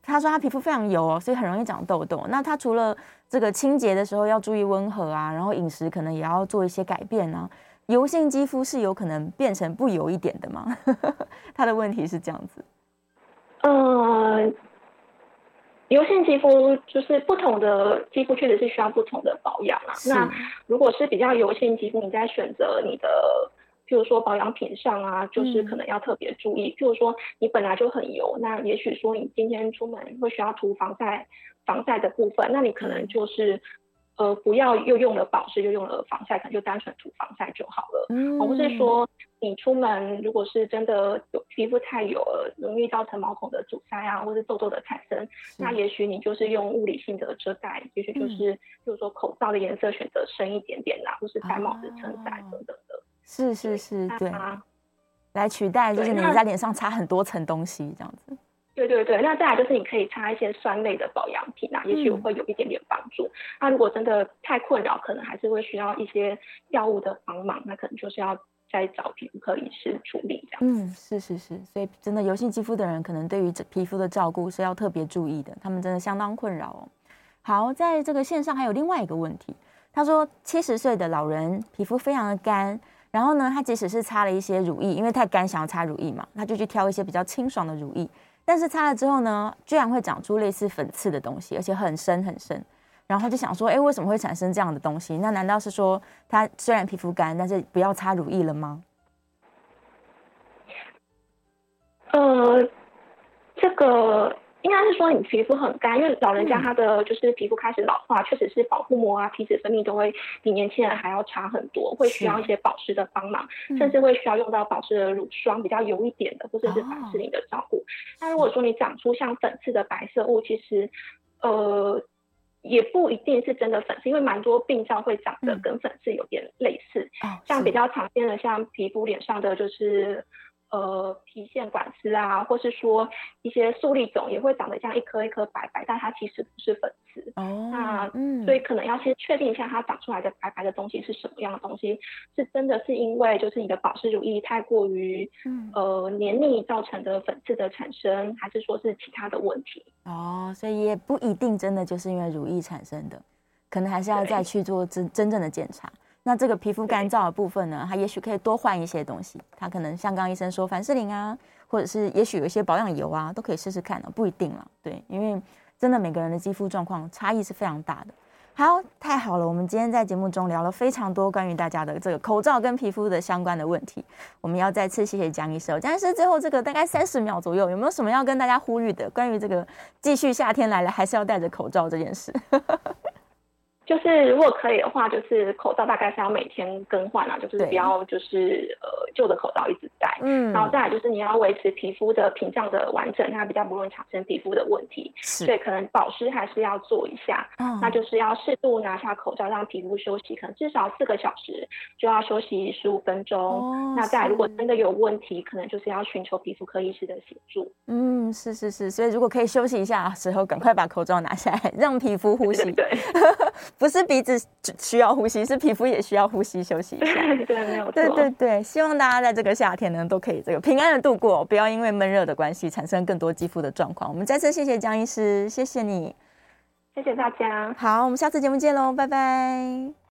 他说他皮肤非常油哦，所以很容易长痘痘。那他除了这个清洁的时候要注意温和啊，然后饮食可能也要做一些改变啊。油性肌肤是有可能变成不油一点的吗？他的问题是这样子。
呃。油性肌肤就是不同的肌肤，确实是需要不同的保养啊。那如果是比较油性肌肤，你在选择你的，譬如说保养品上啊，就是可能要特别注意。嗯、譬如说你本来就很油，那也许说你今天出门会需要涂防晒，防晒的部分，那你可能就是。呃，不要又用了保湿又用了防晒，可能就单纯涂防晒就好了。嗯，而不是说你出门如果是真的有皮肤太油了，容易造成毛孔的阻塞啊，或是痘痘的产生，那也许你就是用物理性的遮盖，也许就是，嗯、比如说口罩的颜色选择深一点点啦，或是戴帽子撑伞等等的。
是是是，对，来取代就是你在脸上擦很多层东西这样子。
对对对，那再来就是你可以擦一些酸类的保养品啊，也许会有一点点帮助。嗯、那如果真的太困扰，可能还是会需要一些药物的帮忙，那可能就是要再找皮肤科医师处理这样。
嗯，是是是，所以真的油性肌肤的人，可能对于这皮肤的照顾是要特别注意的，他们真的相当困扰哦。好，在这个线上还有另外一个问题，他说七十岁的老人皮肤非常的干，然后呢，他即使是擦了一些乳液，因为太干想要擦乳液嘛，他就去挑一些比较清爽的乳液。但是擦了之后呢，居然会长出类似粉刺的东西，而且很深很深。然后就想说，哎，为什么会产生这样的东西？那难道是说它虽然皮肤干，但是不要擦乳液了吗？
呃，这个。应该是说你皮肤很干，因为老人家他的就是皮肤开始老化，确实是保护膜啊、皮脂分泌都会比年轻人还要差很多，会需要一些保湿的帮忙，甚至会需要用到保湿的乳霜，比较油一点的，或者是凡士林的照顾。那如果说你长出像粉刺的白色物，其实呃也不一定是真的粉刺，因为蛮多病灶会长得跟粉刺有点类似，像比较常见的像皮肤脸上的就是。呃，皮腺管丝啊，或是说一些粟粒肿也会长得像一颗一颗白白，但它其实不是粉刺。哦，那嗯，所以可能要先确定一下它长出来的白白的东西是什么样的东西，是真的是因为就是你的保湿乳液太过于嗯呃黏腻造成的粉刺的产生，还是说是其他的问题？
哦，所以也不一定真的就是因为乳液产生的，可能还是要再去做真真正的检查。那这个皮肤干燥的部分呢，它也许可以多换一些东西，它可能像刚刚医生说凡士林啊，或者是也许有一些保养油啊，都可以试试看哦，不一定了，对，因为真的每个人的肌肤状况差异是非常大的。好，太好了，我们今天在节目中聊了非常多关于大家的这个口罩跟皮肤的相关的问题，我们要再次谢谢江医生。江医生最后这个大概三十秒左右，有没有什么要跟大家呼吁的？关于这个继续夏天来了还是要戴着口罩这件事？
就是如果可以的话，就是口罩大概是要每天更换啊，就是不要就是呃旧的口罩一直戴。嗯，然后再来就是你要维持皮肤的屏障的完整，它比较不容易产生皮肤的问题。是，所以可能保湿还是要做一下。嗯，那就是要适度拿下口罩，让皮肤休息，可能至少四个小时就要休息十五分钟。哦，那再来如果真的有问题，可能就是要寻求皮肤科医师的协助。
嗯，是是是，所以如果可以休息一下时候，赶快把口罩拿下来，让皮肤呼吸。对，对，对。不是鼻子需要呼吸，是皮肤也需要呼吸休息一下。
对，没有错。
对对对，希望大家在这个夏天呢，都可以这个平安的度过，不要因为闷热的关系产生更多肌肤的状况。我们再次谢谢江医师，谢谢你，
谢谢大家。
好，我们下次节目见喽，拜拜。